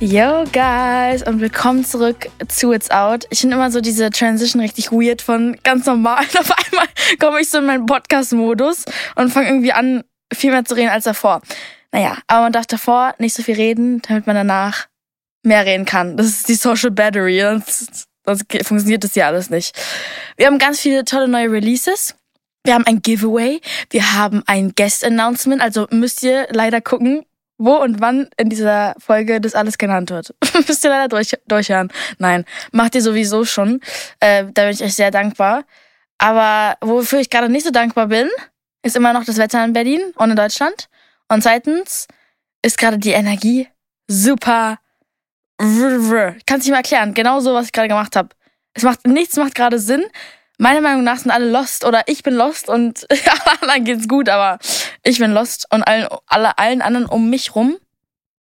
Yo guys und willkommen zurück zu It's Out. Ich finde immer so diese Transition richtig weird von ganz normal. Auf einmal komme ich so in meinen Podcast-Modus und fange irgendwie an, viel mehr zu reden als davor. Naja, aber man darf davor nicht so viel reden, damit man danach mehr reden kann. Das ist die Social Battery. Sonst, sonst funktioniert das ja alles nicht. Wir haben ganz viele tolle neue Releases. Wir haben ein Giveaway. Wir haben ein Guest-Announcement. Also müsst ihr leider gucken, wo und wann in dieser Folge das alles genannt wird. müsst ihr leider durch, durchhören. Nein, macht ihr sowieso schon. Äh, da bin ich euch sehr dankbar. Aber wofür ich gerade nicht so dankbar bin, ist immer noch das Wetter in Berlin und in Deutschland. Und zweitens ist gerade die Energie super. Kann es nicht mal erklären. Genau so, was ich gerade gemacht habe. Es macht nichts macht gerade Sinn. Meiner Meinung nach sind alle lost oder ich bin lost und allen anderen geht's gut, aber ich bin lost und allen, alle, allen anderen um mich rum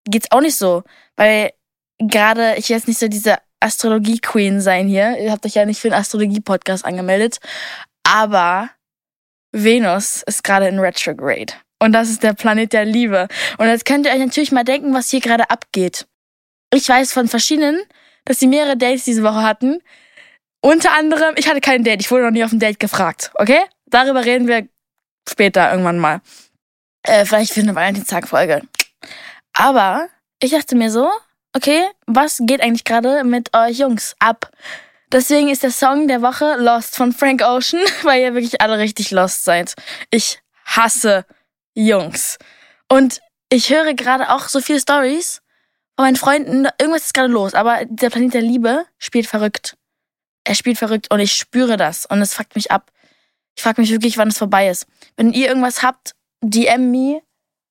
geht's auch nicht so. Weil gerade ich jetzt nicht so diese Astrologie-Queen sein hier. Ihr habt euch ja nicht für einen Astrologie-Podcast angemeldet. Aber Venus ist gerade in Retrograde. Und das ist der Planet der Liebe. Und jetzt könnt ihr euch natürlich mal denken, was hier gerade abgeht. Ich weiß von verschiedenen, dass sie mehrere Dates diese Woche hatten, unter anderem, ich hatte kein Date, ich wurde noch nie auf ein Date gefragt, okay? Darüber reden wir später irgendwann mal. Äh, vielleicht für eine Valentinstag-Folge. Aber ich dachte mir so, okay, was geht eigentlich gerade mit euch Jungs ab? Deswegen ist der Song der Woche Lost von Frank Ocean, weil ihr wirklich alle richtig lost seid. Ich hasse Jungs. Und ich höre gerade auch so viele Stories von meinen Freunden. Irgendwas ist gerade los, aber der Planet der Liebe spielt verrückt er spielt verrückt und ich spüre das und es fuckt mich ab. Ich frage mich wirklich, wann es vorbei ist. Wenn ihr irgendwas habt, DM me,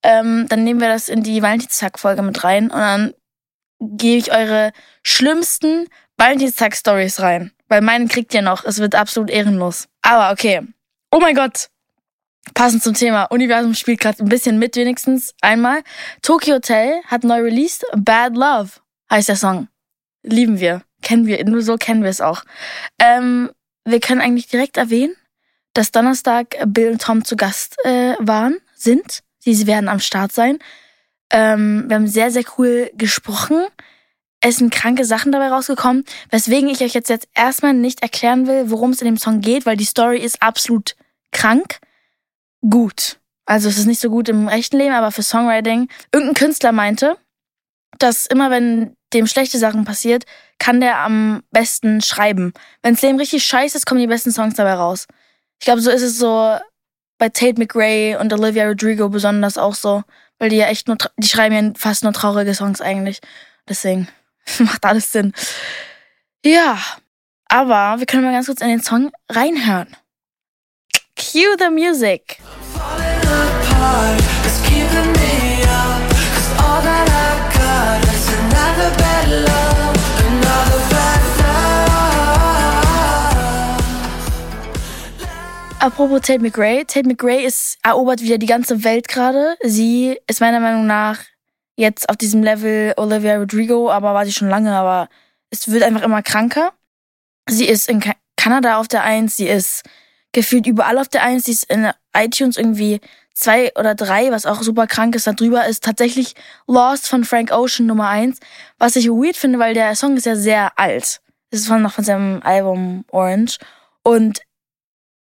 ähm, dann nehmen wir das in die Valentinstag-Folge mit rein und dann gebe ich eure schlimmsten Valentinstag-Stories rein. Weil meinen kriegt ihr noch. Es wird absolut ehrenlos. Aber okay. Oh mein Gott. Passend zum Thema. Universum spielt gerade ein bisschen mit, wenigstens einmal. Tokyo Hotel hat neu released. Bad Love heißt der Song. Lieben wir. Kennen wir, nur so kennen wir es auch. Ähm, wir können eigentlich direkt erwähnen, dass Donnerstag Bill und Tom zu Gast äh, waren, sind. Sie werden am Start sein. Ähm, wir haben sehr, sehr cool gesprochen. Es sind kranke Sachen dabei rausgekommen, weswegen ich euch jetzt, jetzt erstmal nicht erklären will, worum es in dem Song geht, weil die Story ist absolut krank. Gut. Also es ist nicht so gut im echten Leben, aber für Songwriting. Irgendein Künstler meinte, dass immer wenn dem schlechte Sachen passiert, kann der am besten schreiben. Wenn es dem richtig scheiße ist, kommen die besten Songs dabei raus. Ich glaube, so ist es so bei Tate McRae und Olivia Rodrigo besonders auch so, weil die ja echt nur, die schreiben ja fast nur traurige Songs eigentlich. Deswegen macht alles Sinn. Ja, aber wir können mal ganz kurz in den Song reinhören. Cue the music. Apropos Tate McRae. Tate McRae ist, erobert wieder die ganze Welt gerade. Sie ist meiner Meinung nach jetzt auf diesem Level Olivia Rodrigo, aber war sie schon lange, aber es wird einfach immer kranker. Sie ist in Kanada auf der Eins, sie ist gefühlt überall auf der Eins, sie ist in iTunes irgendwie zwei oder drei, was auch super krank ist. Darüber ist tatsächlich Lost von Frank Ocean Nummer eins, was ich weird finde, weil der Song ist ja sehr alt. Das ist von, noch von seinem Album Orange. Und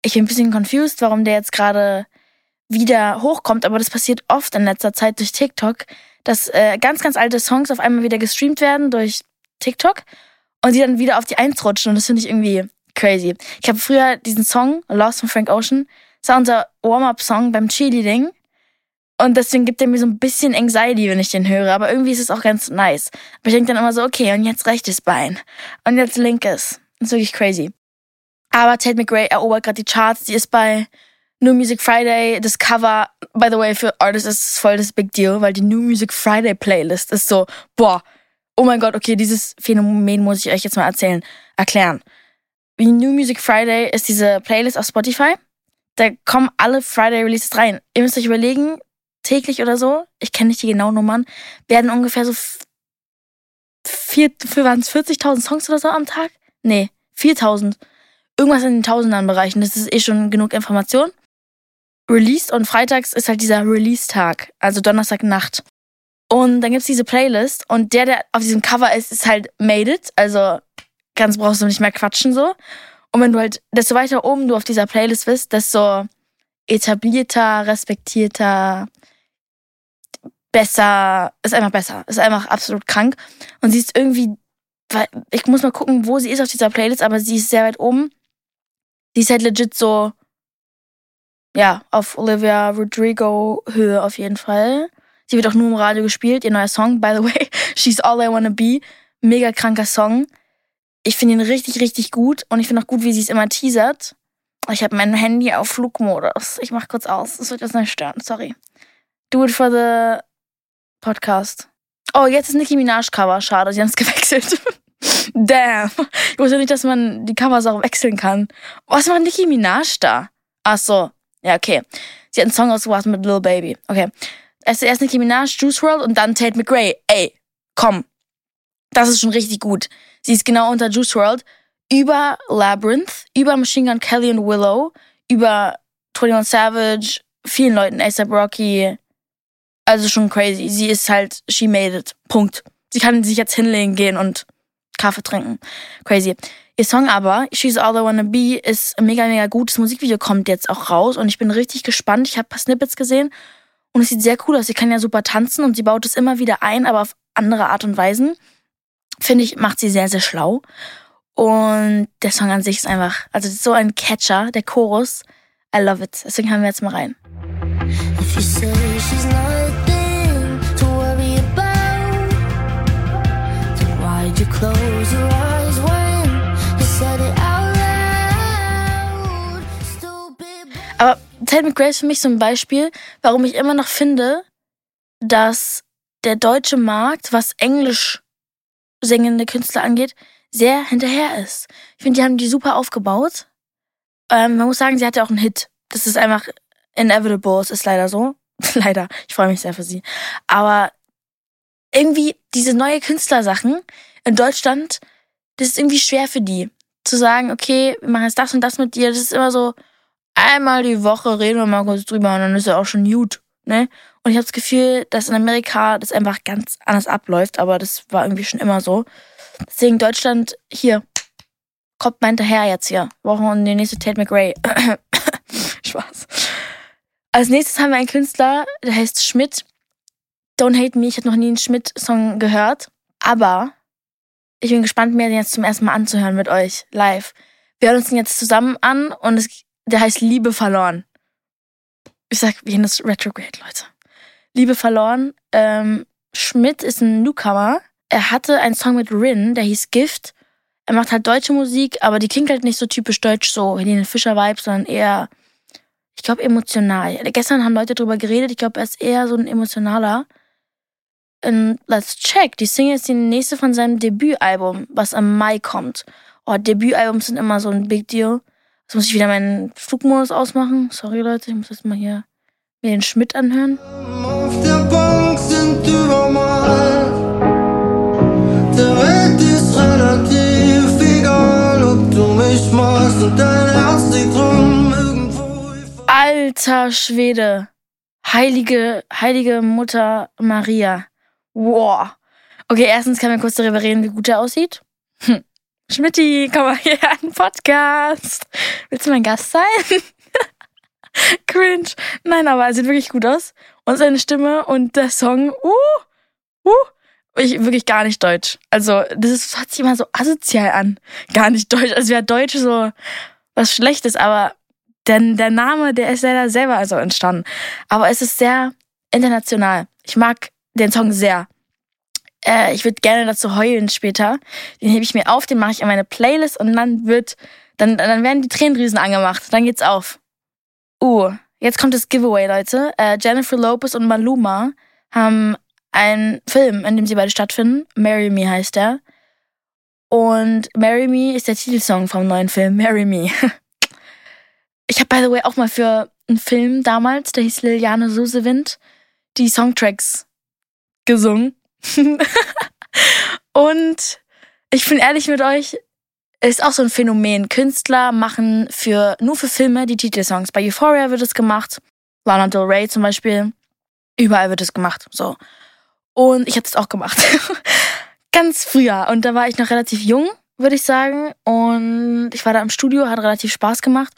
ich bin ein bisschen confused, warum der jetzt gerade wieder hochkommt, aber das passiert oft in letzter Zeit durch TikTok, dass äh, ganz, ganz alte Songs auf einmal wieder gestreamt werden durch TikTok und die dann wieder auf die Eins rutschen und das finde ich irgendwie crazy. Ich habe früher diesen Song Lost von Frank Ocean, das war unser Warm-Up-Song beim Cheerleading und deswegen gibt er mir so ein bisschen Anxiety, wenn ich den höre, aber irgendwie ist es auch ganz nice. Aber ich denke dann immer so, okay, und jetzt rechtes Bein und jetzt linkes. Das ist wirklich crazy. Aber Tate McRae erobert gerade die Charts. Die ist bei New Music Friday. Das Cover, by the way, für Artists ist es voll das Big Deal, weil die New Music Friday Playlist ist so, boah, oh mein Gott, okay, dieses Phänomen muss ich euch jetzt mal erzählen, erklären. Wie New Music Friday ist diese Playlist auf Spotify. Da kommen alle Friday Releases rein. Ihr müsst euch überlegen, täglich oder so, ich kenne nicht die genauen Nummern, werden ungefähr so vier, waren es 40.000 Songs oder so am Tag? Nee, 4.000 irgendwas in den Tausendern Bereichen. Das ist eh schon genug Information. Released und freitags ist halt dieser Release-Tag, also Donnerstagnacht. Und dann gibt's diese Playlist und der, der auf diesem Cover ist, ist halt Made It. Also ganz brauchst du nicht mehr quatschen so. Und wenn du halt, desto weiter oben du auf dieser Playlist bist, desto etablierter, respektierter, besser, ist einfach besser, ist einfach absolut krank. Und sie ist irgendwie, ich muss mal gucken, wo sie ist auf dieser Playlist, aber sie ist sehr weit oben. Die ist halt legit so, ja, auf Olivia Rodrigo Höhe auf jeden Fall. Sie wird auch nur im Radio gespielt, ihr neuer Song, by the way, She's All I Wanna Be. Mega kranker Song. Ich finde ihn richtig, richtig gut und ich finde auch gut, wie sie es immer teasert. Ich habe mein Handy auf Flugmodus. Ich mach kurz aus. Das wird jetzt nicht stören. Sorry. Do it for the podcast. Oh, jetzt ist Nicki Minaj Cover. Schade, sie haben es gewechselt. Damn. Ich wusste nicht, dass man die Covers auch wechseln kann. Was macht Nicki Minaj da? Ach so. Ja, okay. Sie hat einen Song ausgebracht mit Lil Baby. Okay. Es ist erst Nicki Minaj, Juice WRLD und dann Tate McRae. Ey, komm. Das ist schon richtig gut. Sie ist genau unter Juice WRLD über Labyrinth, über Machine Gun Kelly und Willow, über 21 Savage, vielen Leuten, ASAP Rocky. Also schon crazy. Sie ist halt, she made it. Punkt. Sie kann sich jetzt hinlegen gehen und Kaffee trinken. Crazy. Ihr Song aber, She's All I Wanna Be, ist mega, mega gut. Das Musikvideo kommt jetzt auch raus und ich bin richtig gespannt. Ich habe paar Snippets gesehen und es sieht sehr cool aus. Sie kann ja super tanzen und sie baut es immer wieder ein, aber auf andere Art und Weisen. Finde ich, macht sie sehr, sehr schlau. Und der Song an sich ist einfach, also so ein Catcher, der Chorus. I love it. Deswegen hören wir jetzt mal rein. If you say she's nothing Aber Ted McRae ist für mich so ein Beispiel, warum ich immer noch finde, dass der deutsche Markt, was Englisch singende Künstler angeht, sehr hinterher ist. Ich finde, die haben die super aufgebaut. Ähm, man muss sagen, sie hatte auch einen Hit. Das ist einfach inevitable. Es ist leider so. leider. Ich freue mich sehr für sie. Aber irgendwie diese neue Künstlersachen in Deutschland, das ist irgendwie schwer für die. Zu sagen, okay, wir machen jetzt das und das mit dir. Das ist immer so, einmal die Woche reden wir mal kurz drüber und dann ist er auch schon gut. Ne? Und ich habe das Gefühl, dass in Amerika das einfach ganz anders abläuft, aber das war irgendwie schon immer so. Deswegen Deutschland hier. Kommt mal hinterher jetzt hier. Wir brauchen die nächste Tate McRae. Spaß. Als nächstes haben wir einen Künstler, der heißt Schmidt. Don't Hate Me. Ich habe noch nie einen Schmidt-Song gehört. Aber ich bin gespannt, mir den jetzt zum ersten Mal anzuhören mit euch live. Wir hören uns den jetzt zusammen an und es, der heißt Liebe verloren. Ich sag, das Retrograde, Leute. Liebe verloren. Ähm, Schmidt ist ein Newcomer er hatte einen Song mit Rin, der hieß Gift. Er macht halt deutsche Musik, aber die klingt halt nicht so typisch deutsch, so Helene Fischer-Vibe, sondern eher, ich glaube, emotional. Gestern haben Leute drüber geredet, ich glaube, er ist eher so ein emotionaler. Und let's check. Die Single ist die nächste von seinem Debütalbum, was am Mai kommt. Oh, Debütalbums sind immer so ein Big Deal. Jetzt muss ich wieder meinen Flugmodus ausmachen. Sorry, Leute, ich muss jetzt mal hier mir den Schmidt anhören. Auf der Bank sind überall der Welt ist relativ egal, ob du mich magst und dein Herz liegt rum irgendwo. Alter Schwede. Heilige, heilige Mutter Maria. Wow. Okay, erstens kann mir kurz darüber reden, wie gut er aussieht. Hm. Schmidti, komm mal hier an den Podcast. Willst du mein Gast sein? Cringe. Nein, aber er sieht wirklich gut aus. Und seine Stimme und der Song, uh, uh, ich wirklich gar nicht deutsch. Also, das ist, hört sich immer so asozial an. Gar nicht deutsch. Also wäre Deutsch so was Schlechtes, aber denn der Name, der ist leider selber also entstanden. Aber es ist sehr international. Ich mag den Song sehr. Äh, ich würde gerne dazu heulen später. Den hebe ich mir auf, den mache ich in meine Playlist und dann wird, dann, dann werden die Tränendrüsen angemacht. Dann geht's auf. Uh, jetzt kommt das Giveaway, Leute. Äh, Jennifer Lopez und Maluma haben ein Film, in dem sie beide stattfinden. Marry Me heißt er. Und Marry Me ist der Titelsong vom neuen Film Marry Me. Ich habe, by the way, auch mal für einen Film damals, der hieß Liliane Susewind, die Songtracks gesungen. Und ich bin ehrlich mit euch, ist auch so ein Phänomen. Künstler machen für nur für Filme die Titelsongs. Bei Euphoria wird es gemacht, Lana Del Rey zum Beispiel. Überall wird es gemacht. So. Und ich habe das auch gemacht. Ganz früher. Und da war ich noch relativ jung, würde ich sagen. Und ich war da im Studio, hat relativ Spaß gemacht.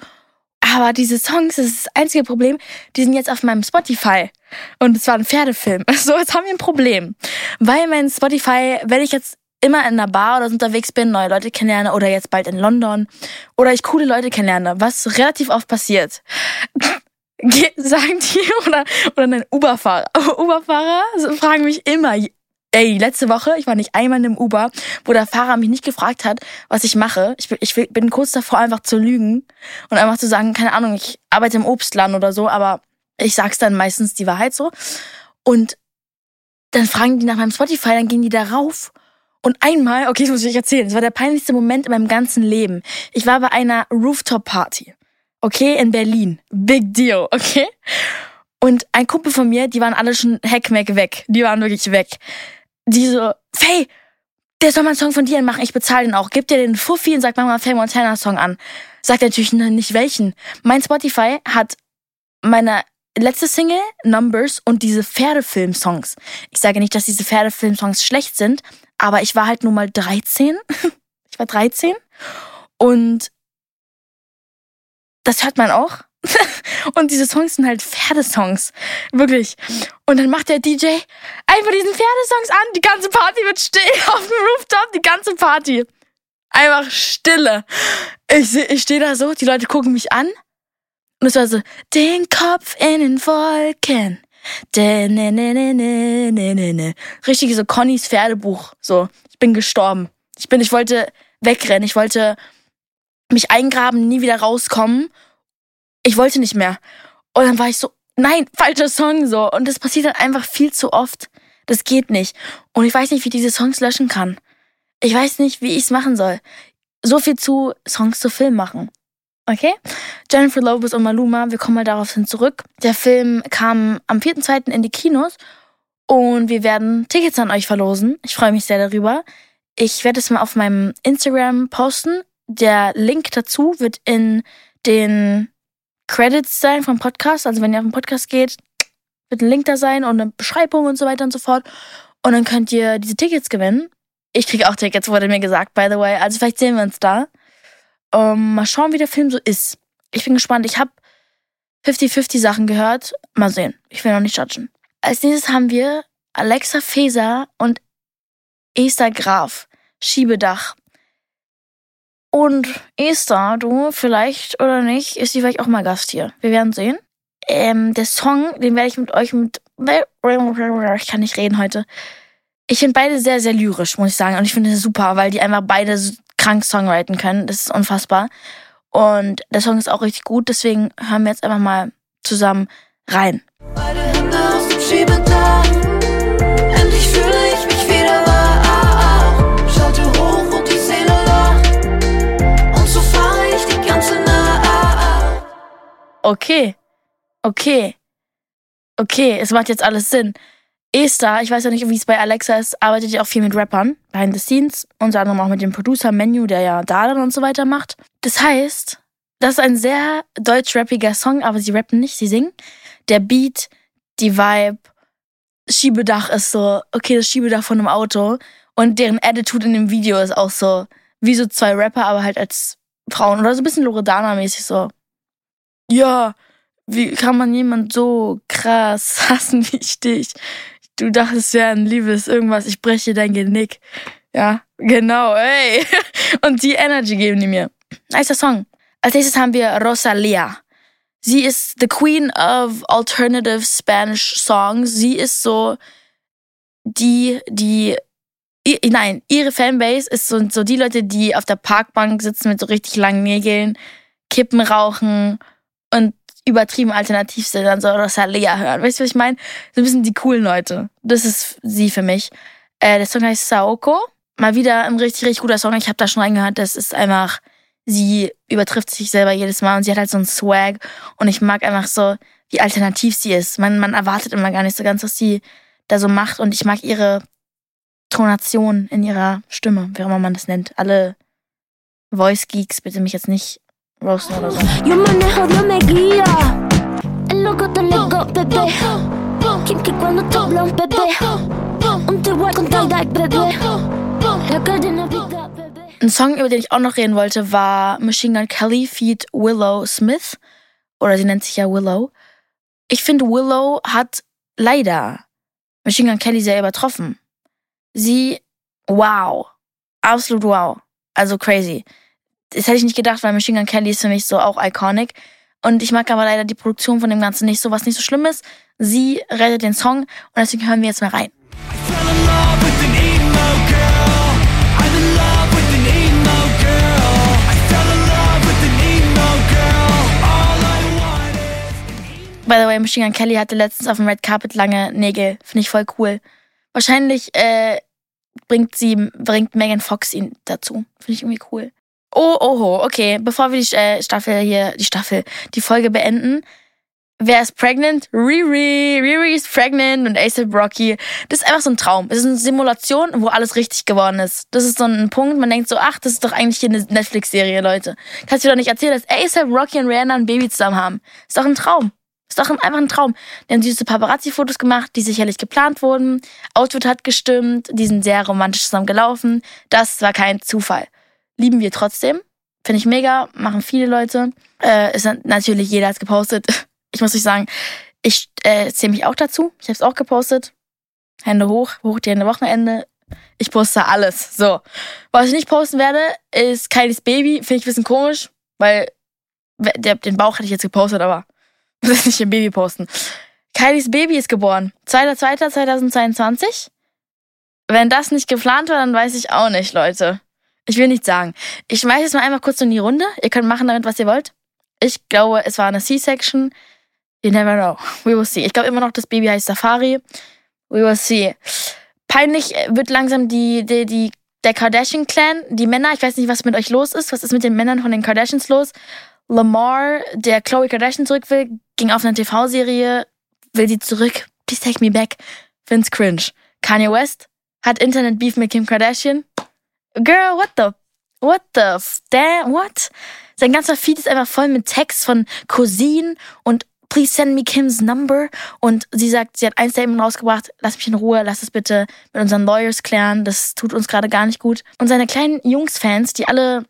Aber diese Songs, das ist das einzige Problem, die sind jetzt auf meinem Spotify. Und es war ein Pferdefilm. So, jetzt haben wir ein Problem. Weil mein Spotify, wenn ich jetzt immer in einer Bar oder unterwegs bin, neue Leute kennenlerne oder jetzt bald in London oder ich coole Leute kennenlerne, was relativ oft passiert, sagen die oder, oder ein Uberfahrer. Uberfahrer fragen mich immer, ey, letzte Woche, ich war nicht einmal in einem Uber, wo der Fahrer mich nicht gefragt hat, was ich mache. Ich, ich bin kurz davor, einfach zu lügen und einfach zu sagen, keine Ahnung, ich arbeite im Obstladen oder so, aber ich sag's dann meistens die Wahrheit so. Und dann fragen die nach meinem Spotify, dann gehen die da rauf und einmal, okay, das muss ich euch erzählen, das war der peinlichste Moment in meinem ganzen Leben. Ich war bei einer Rooftop-Party, okay, in Berlin. Big deal, okay? Und ein Kumpel von mir, die waren alle schon heckmeck weg. Die waren wirklich weg. Die so, Faye, der soll mal einen Song von dir machen, ich bezahle den auch. Gib dir den Fuffi und sag, mach mal Faye Montana Song an. Sagt natürlich nicht welchen. Mein Spotify hat meine letzte Single, Numbers und diese Pferdefilm-Songs. Ich sage nicht, dass diese Pferdefilm-Songs schlecht sind, aber ich war halt nur mal 13. ich war 13. Und das hört man auch. und diese Songs sind halt Pferdesongs. Wirklich. Und dann macht der DJ einfach diesen Pferdesongs an. Die ganze Party wird still auf dem Rooftop. Die ganze Party. Einfach Stille. Ich, ich stehe da so, die Leute gucken mich an. Und es war so, den Kopf in den Wolken. Richtig so Connys Pferdebuch. So, ich bin gestorben. Ich bin, ich wollte wegrennen. Ich wollte mich eingraben, nie wieder rauskommen. Ich wollte nicht mehr. Und dann war ich so, nein, falscher Song so. Und das passiert dann einfach viel zu oft. Das geht nicht. Und ich weiß nicht, wie ich diese Songs löschen kann. Ich weiß nicht, wie ich es machen soll. So viel zu Songs zu Film machen. Okay? Jennifer Lopez und Maluma, wir kommen mal darauf hin zurück. Der Film kam am 4.2. in die Kinos und wir werden Tickets an euch verlosen. Ich freue mich sehr darüber. Ich werde es mal auf meinem Instagram posten. Der Link dazu wird in den Credits sein vom Podcast. Also wenn ihr auf den Podcast geht, wird ein Link da sein und eine Beschreibung und so weiter und so fort. Und dann könnt ihr diese Tickets gewinnen. Ich kriege auch Tickets, wurde mir gesagt, by the way. Also vielleicht sehen wir uns da. Ähm, mal schauen, wie der Film so ist. Ich bin gespannt. Ich habe 50-50 Sachen gehört. Mal sehen. Ich will noch nicht judgen. Als nächstes haben wir Alexa Feser und Esther Graf. Schiebedach. Und Esther, du, vielleicht oder nicht, ist sie vielleicht auch mal Gast hier. Wir werden sehen. Ähm, der Song, den werde ich mit euch mit. Ich kann nicht reden heute. Ich finde beide sehr, sehr lyrisch, muss ich sagen. Und ich finde es super, weil die einfach beide krank songwriten können. Das ist unfassbar. Und der Song ist auch richtig gut, deswegen hören wir jetzt einfach mal zusammen rein. Beide Hände aus dem Schiebedach. Endlich fühle ich mich wieder wahr. Schalte hoch und die Seele lacht. Und so fahre ich die ganze Nacht. Okay. Okay. Okay, es macht jetzt alles Sinn. Esther, ich weiß ja nicht, wie es bei Alexa ist, arbeitet ja auch viel mit Rappern, behind the scenes, unter anderem auch mit dem Producer Menu, der ja Dadan und so weiter macht. Das heißt, das ist ein sehr deutsch-rappiger Song, aber sie rappen nicht, sie singen. Der Beat, die Vibe, Schiebedach ist so, okay, das Schiebedach von einem Auto und deren Attitude in dem Video ist auch so, wie so zwei Rapper, aber halt als Frauen oder so ein bisschen Loredana-mäßig so. Ja, wie kann man jemand so krass hassen wie ich dich? Du dachtest, es wäre ein liebes irgendwas, ich breche dein Genick. Ja, genau, ey. Und die Energy geben die mir. Nicer Song. Als nächstes haben wir Rosalia. Sie ist the queen of alternative Spanish songs. Sie ist so die, die, nein, ihre Fanbase ist so, so die Leute, die auf der Parkbank sitzen mit so richtig langen Nägeln, Kippen rauchen und übertrieben alternativ sind, dann soll Rosalia hören. Weißt du, was ich meine? So ein bisschen die coolen Leute. Das ist sie für mich. Äh, der Song heißt Saoko. Mal wieder ein richtig, richtig guter Song. Ich habe da schon reingehört. Das ist einfach, sie übertrifft sich selber jedes Mal und sie hat halt so einen Swag. Und ich mag einfach so, wie alternativ sie ist. Man, man erwartet immer gar nicht so ganz, was sie da so macht. Und ich mag ihre Tonation in ihrer Stimme, wie auch immer man das nennt. Alle Voice Geeks bitte mich jetzt nicht. Yo manejo, Dios me guía. El loco te lego, bebé. Quien que cuando te habla un bebé. Ein Song, über den ich auch noch reden wollte, war Machine Gun Kelly feat. Willow Smith. Oder sie nennt sich ja Willow. Ich finde, Willow hat leider Machine Gun Kelly sehr übertroffen. Sie, wow. Absolut wow. Also crazy. Das hätte ich nicht gedacht, weil Machine Gun Kelly ist für mich so auch iconic. Und ich mag aber leider die Produktion von dem Ganzen nicht so, was nicht so schlimm ist. Sie rettet den Song und deswegen hören wir jetzt mal rein. By the way, Machine Gun Kelly hatte letztens auf dem Red Carpet lange Nägel. Finde ich voll cool. Wahrscheinlich äh, bringt sie, bringt Megan Fox ihn dazu. Finde ich irgendwie cool. Oh, oho, okay. Bevor wir die äh, Staffel hier, die Staffel, die Folge beenden. Wer ist pregnant? Riri. Riri ist pregnant und ASAP Rocky. Das ist einfach so ein Traum. Es ist eine Simulation, wo alles richtig geworden ist. Das ist so ein Punkt, man denkt so, ach, das ist doch eigentlich hier eine Netflix-Serie, Leute. Kannst du doch nicht erzählen, dass ASAP Rocky und Rihanna ein Baby zusammen haben. Ist doch ein Traum. Ist doch einfach ein Traum. Die haben süße Paparazzi-Fotos gemacht, die sicherlich geplant wurden. Outfit hat gestimmt, die sind sehr romantisch zusammen gelaufen. Das war kein Zufall. Lieben wir trotzdem. Finde ich mega, machen viele Leute. Äh, ist natürlich jeder hat gepostet. Ich muss euch sagen, ich äh, zähle mich auch dazu. Ich habe es auch gepostet. Hände hoch, hoch die Hände Wochenende. Ich poste alles. So. Was ich nicht posten werde, ist Kylies Baby. Finde ich ein bisschen komisch, weil der, den Bauch hätte ich jetzt gepostet, aber muss ich nicht im Baby posten. Kylies Baby ist geboren. 2.2.2022. Wenn das nicht geplant war, dann weiß ich auch nicht, Leute. Ich will nichts sagen. Ich schmeiße jetzt mal einfach kurz in die Runde. Ihr könnt machen damit, was ihr wollt. Ich glaube, es war eine C-Section. You never know. We will see. Ich glaube immer noch, das Baby heißt Safari. We will see. Peinlich wird langsam die, die, die, der Kardashian-Clan, die Männer. Ich weiß nicht, was mit euch los ist. Was ist mit den Männern von den Kardashians los? Lamar, der Chloe Kardashian zurück will, ging auf eine TV-Serie, will sie zurück. Please take me back. Find's cringe. Kanye West hat Internet-Beef mit Kim Kardashian. Girl, what the, what the, damn, what? Sein ganzer Feed ist einfach voll mit Text von Cousinen und please send me Kim's number. Und sie sagt, sie hat ein Statement rausgebracht, lass mich in Ruhe, lass es bitte mit unseren Lawyers klären, das tut uns gerade gar nicht gut. Und seine kleinen Jungs-Fans, die alle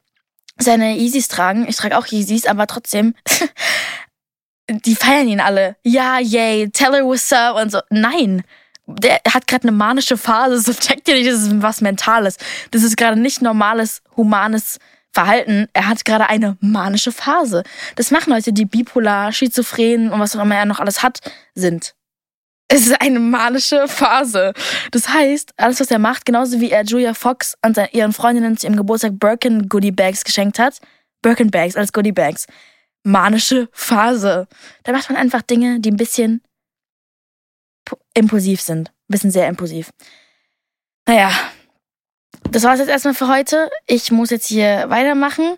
seine Yeezys tragen. Ich trage auch Yeezys, aber trotzdem. die feiern ihn alle. Ja, yay, tell her what's up und so. Nein. Der hat gerade eine manische Phase. So checkt ihr nicht, das ist was Mentales. Das ist gerade nicht normales, humanes Verhalten. Er hat gerade eine manische Phase. Das machen Leute, die bipolar, schizophren und was auch immer er noch alles hat, sind. Es ist eine manische Phase. Das heißt, alles, was er macht, genauso wie er Julia Fox und ihren Freundinnen zu ihrem Geburtstag Birkin Goodie Bags geschenkt hat, Birkin Bags als Goodie Bags, manische Phase. Da macht man einfach Dinge, die ein bisschen impulsiv sind. Ein bisschen sehr impulsiv. Naja, das war es jetzt erstmal für heute. Ich muss jetzt hier weitermachen.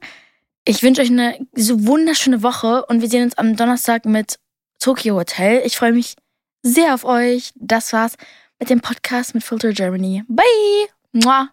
Ich wünsche euch eine so wunderschöne Woche und wir sehen uns am Donnerstag mit Tokyo Hotel. Ich freue mich sehr auf euch. Das war's mit dem Podcast mit Filter Germany. Bye! Mua.